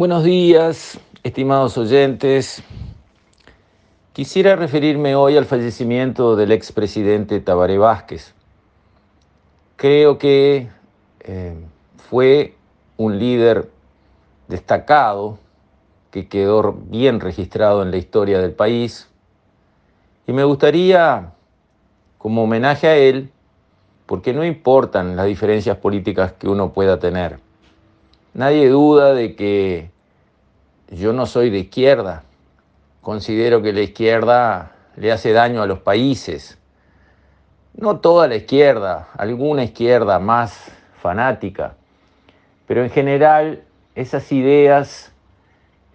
Buenos días, estimados oyentes. Quisiera referirme hoy al fallecimiento del expresidente Tabaré Vázquez. Creo que eh, fue un líder destacado que quedó bien registrado en la historia del país y me gustaría, como homenaje a él, porque no importan las diferencias políticas que uno pueda tener, Nadie duda de que yo no soy de izquierda. Considero que la izquierda le hace daño a los países. No toda la izquierda, alguna izquierda más fanática, pero en general esas ideas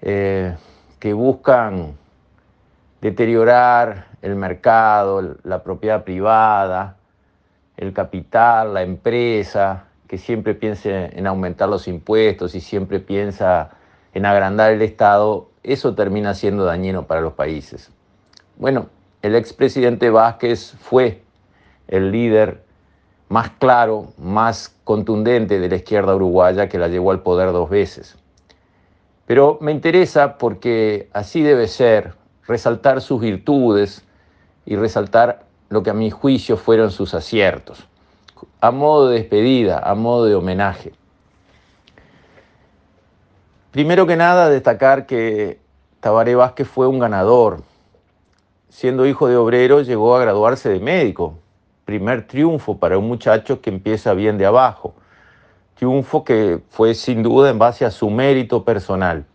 eh, que buscan deteriorar el mercado, la propiedad privada, el capital, la empresa, que siempre piense en aumentar los impuestos y siempre piensa en agrandar el Estado, eso termina siendo dañino para los países. Bueno, el expresidente Vázquez fue el líder más claro, más contundente de la izquierda uruguaya que la llevó al poder dos veces. Pero me interesa porque así debe ser, resaltar sus virtudes y resaltar lo que a mi juicio fueron sus aciertos a modo de despedida, a modo de homenaje. Primero que nada, destacar que Tabaré Vázquez fue un ganador. Siendo hijo de obrero, llegó a graduarse de médico. Primer triunfo para un muchacho que empieza bien de abajo. Triunfo que fue sin duda en base a su mérito personal.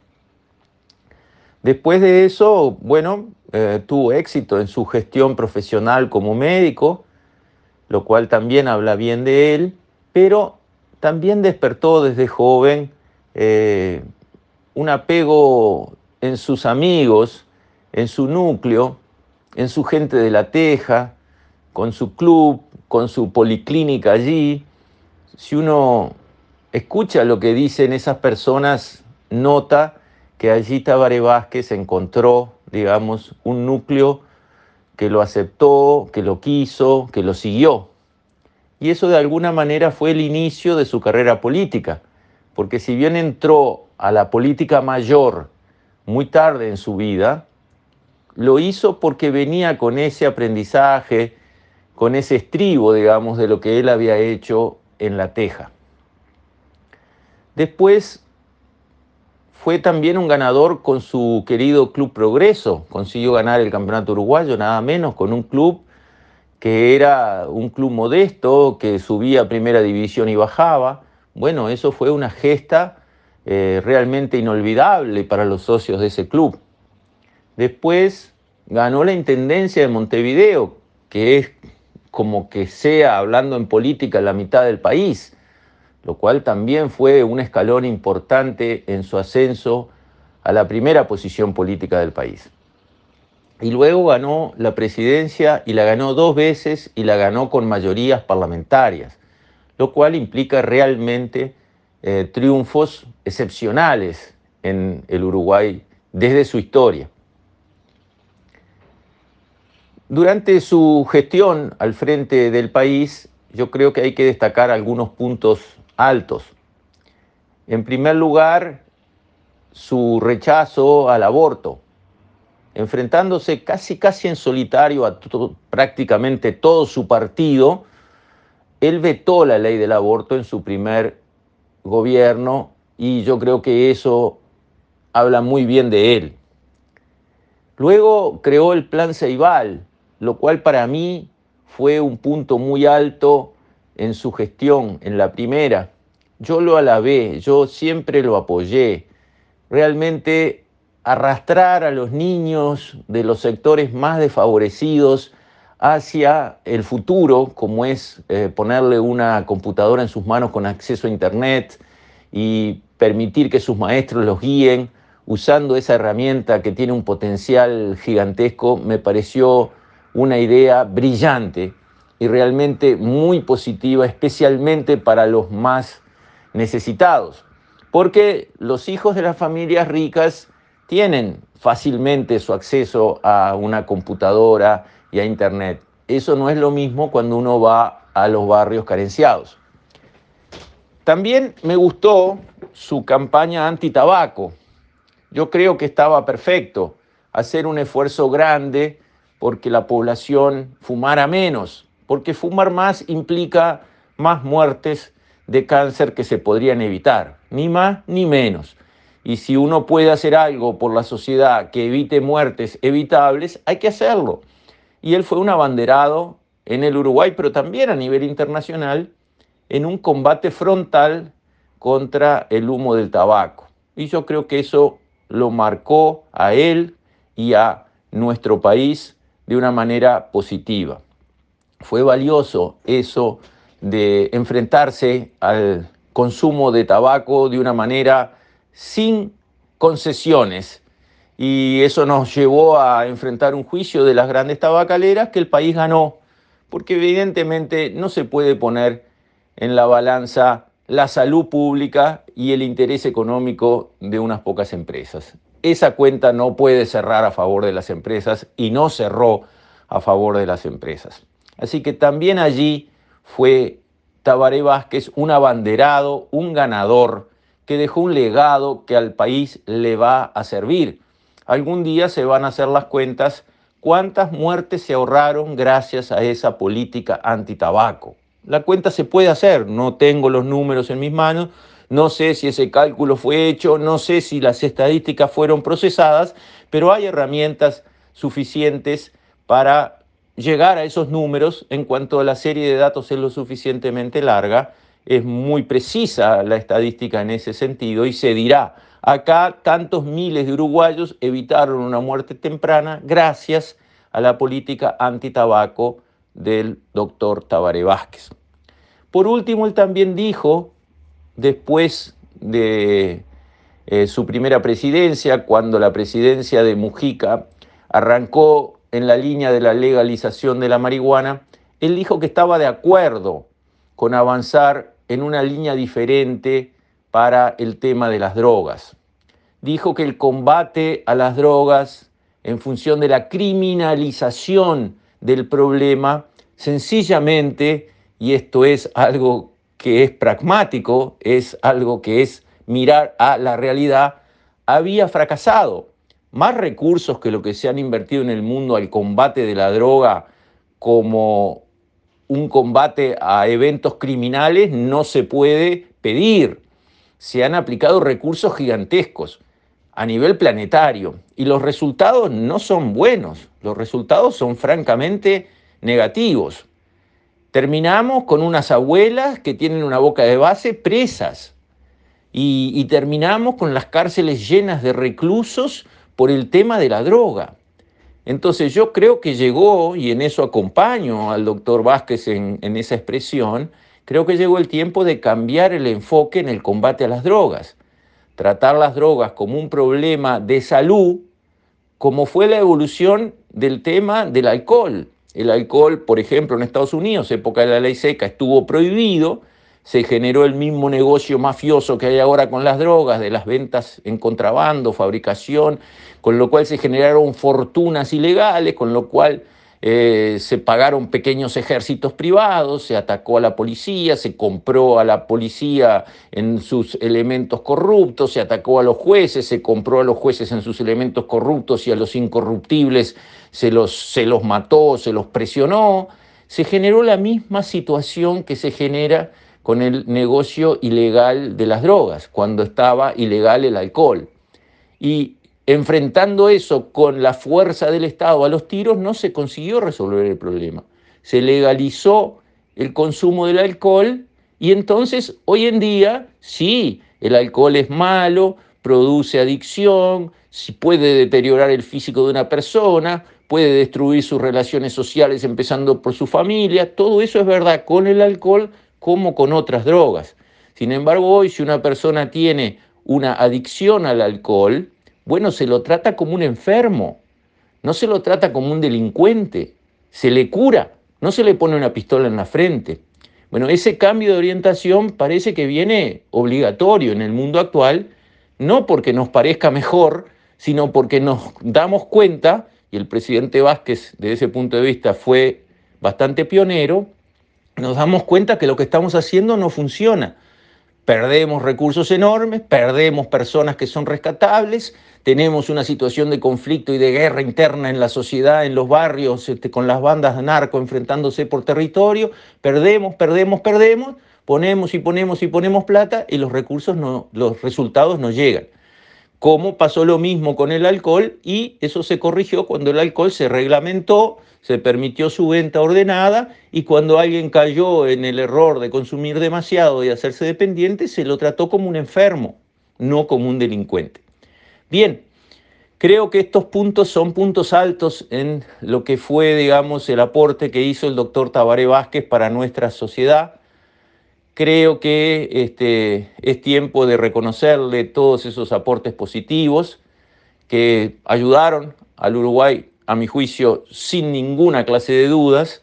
Después de eso, bueno, eh, tuvo éxito en su gestión profesional como médico lo cual también habla bien de él, pero también despertó desde joven eh, un apego en sus amigos, en su núcleo, en su gente de la Teja, con su club, con su policlínica allí. Si uno escucha lo que dicen esas personas, nota que allí Tabaré Vázquez encontró, digamos, un núcleo que lo aceptó, que lo quiso, que lo siguió. Y eso de alguna manera fue el inicio de su carrera política, porque si bien entró a la política mayor muy tarde en su vida, lo hizo porque venía con ese aprendizaje, con ese estribo, digamos, de lo que él había hecho en La Teja. Después fue también un ganador con su querido Club Progreso. Consiguió ganar el campeonato uruguayo, nada menos, con un club que era un club modesto, que subía a primera división y bajaba. Bueno, eso fue una gesta eh, realmente inolvidable para los socios de ese club. Después ganó la Intendencia de Montevideo, que es como que sea, hablando en política, la mitad del país lo cual también fue un escalón importante en su ascenso a la primera posición política del país. Y luego ganó la presidencia y la ganó dos veces y la ganó con mayorías parlamentarias, lo cual implica realmente eh, triunfos excepcionales en el Uruguay desde su historia. Durante su gestión al frente del país, yo creo que hay que destacar algunos puntos altos. En primer lugar, su rechazo al aborto, enfrentándose casi casi en solitario a prácticamente todo su partido, él vetó la ley del aborto en su primer gobierno y yo creo que eso habla muy bien de él. Luego creó el plan Ceibal, lo cual para mí fue un punto muy alto en su gestión, en la primera. Yo lo alabé, yo siempre lo apoyé. Realmente arrastrar a los niños de los sectores más desfavorecidos hacia el futuro, como es eh, ponerle una computadora en sus manos con acceso a Internet y permitir que sus maestros los guíen usando esa herramienta que tiene un potencial gigantesco, me pareció una idea brillante y realmente muy positiva, especialmente para los más necesitados. Porque los hijos de las familias ricas tienen fácilmente su acceso a una computadora y a Internet. Eso no es lo mismo cuando uno va a los barrios carenciados. También me gustó su campaña anti-tabaco, Yo creo que estaba perfecto hacer un esfuerzo grande porque la población fumara menos, porque fumar más implica más muertes de cáncer que se podrían evitar, ni más ni menos. Y si uno puede hacer algo por la sociedad que evite muertes evitables, hay que hacerlo. Y él fue un abanderado en el Uruguay, pero también a nivel internacional, en un combate frontal contra el humo del tabaco. Y yo creo que eso lo marcó a él y a nuestro país de una manera positiva. Fue valioso eso de enfrentarse al consumo de tabaco de una manera sin concesiones. Y eso nos llevó a enfrentar un juicio de las grandes tabacaleras que el país ganó, porque evidentemente no se puede poner en la balanza la salud pública y el interés económico de unas pocas empresas. Esa cuenta no puede cerrar a favor de las empresas y no cerró a favor de las empresas. Así que también allí fue Tabaré Vázquez un abanderado, un ganador, que dejó un legado que al país le va a servir. Algún día se van a hacer las cuentas cuántas muertes se ahorraron gracias a esa política antitabaco. La cuenta se puede hacer, no tengo los números en mis manos, no sé si ese cálculo fue hecho, no sé si las estadísticas fueron procesadas, pero hay herramientas suficientes para llegar a esos números en cuanto a la serie de datos es lo suficientemente larga, es muy precisa la estadística en ese sentido y se dirá, acá tantos miles de uruguayos evitaron una muerte temprana gracias a la política antitabaco del doctor Tabaré Vázquez. Por último, él también dijo, después de eh, su primera presidencia, cuando la presidencia de Mujica arrancó en la línea de la legalización de la marihuana, él dijo que estaba de acuerdo con avanzar en una línea diferente para el tema de las drogas. Dijo que el combate a las drogas en función de la criminalización del problema sencillamente, y esto es algo que es pragmático, es algo que es mirar a la realidad, había fracasado. Más recursos que lo que se han invertido en el mundo al combate de la droga como un combate a eventos criminales no se puede pedir. Se han aplicado recursos gigantescos a nivel planetario y los resultados no son buenos, los resultados son francamente negativos. Terminamos con unas abuelas que tienen una boca de base presas y, terminamos con las cárceles llenas de reclusos por el tema de la droga. Entonces yo creo que llegó, y en eso acompaño al doctor Vázquez en, en esa expresión, creo que llegó el tiempo de cambiar el enfoque en el combate a las drogas. Tratar las drogas como un problema de salud, como fue la evolución del tema del alcohol. El alcohol, por ejemplo, en Estados Unidos, época de la ley seca, estuvo prohibido, se generó el mismo negocio mafioso que hay ahora con las drogas, de las ventas en contrabando, fabricación, con lo cual se generaron fortunas ilegales, con lo cual eh, se pagaron pequeños ejércitos privados, se atacó a la policía, se compró a la policía en sus elementos corruptos, se atacó a los jueces, se compró a los jueces en sus elementos corruptos y a los incorruptibles se los, se los mató, se los presionó. Se generó la misma situación que se genera con el negocio ilegal de las drogas, cuando estaba ilegal el alcohol. Y enfrentando eso con la fuerza del Estado a los tiros, no se consiguió resolver el problema. Se legalizó el consumo del alcohol y entonces hoy en día sí, el alcohol es malo, produce adicción, puede deteriorar el físico de una persona, puede destruir sus relaciones sociales empezando por su familia, todo eso es verdad con el alcohol como con otras drogas. Sin embargo, hoy si una persona tiene una adicción al alcohol, bueno, se lo trata como un enfermo, no se lo trata como un delincuente, se le cura, no se le pone una pistola en la frente. Bueno, ese cambio de orientación parece que viene obligatorio en el mundo actual, no porque nos parezca mejor, sino porque nos damos cuenta, y el presidente Vázquez desde ese punto de vista fue bastante pionero, nos damos cuenta que lo que estamos haciendo no funciona. perdemos recursos enormes, perdemos personas que son rescatables, tenemos una situación de conflicto y de guerra interna en la sociedad, en los barrios, este, con las bandas de narco enfrentándose por territorio, perdemos, perdemos, perdemos, ponemos y ponemos y ponemos plata y los recursos no, los resultados no llegan. Como pasó lo mismo con el alcohol y eso se corrigió cuando el alcohol se reglamentó, se permitió su venta ordenada y cuando alguien cayó en el error de consumir demasiado y hacerse dependiente, se lo trató como un enfermo, no como un delincuente. Bien, creo que estos puntos son puntos altos en lo que fue, digamos, el aporte que hizo el doctor Tabaré Vázquez para nuestra sociedad Creo que este, es tiempo de reconocerle todos esos aportes positivos que ayudaron al Uruguay, a mi juicio, sin ninguna clase de dudas,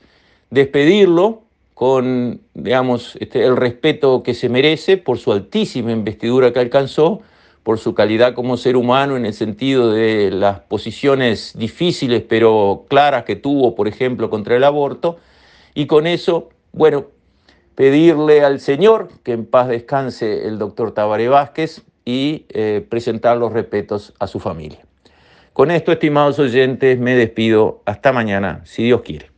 despedirlo con, digamos, este, el respeto que se merece por su altísima investidura que alcanzó, por su calidad como ser humano en el sentido de las posiciones difíciles pero claras que tuvo, por ejemplo, contra el aborto, y con eso, bueno, pedirle al Señor que en paz descanse el doctor Tabaré Vázquez y eh, presentar los respetos a su familia. Con esto, estimados oyentes, me despido. Hasta mañana, si Dios quiere.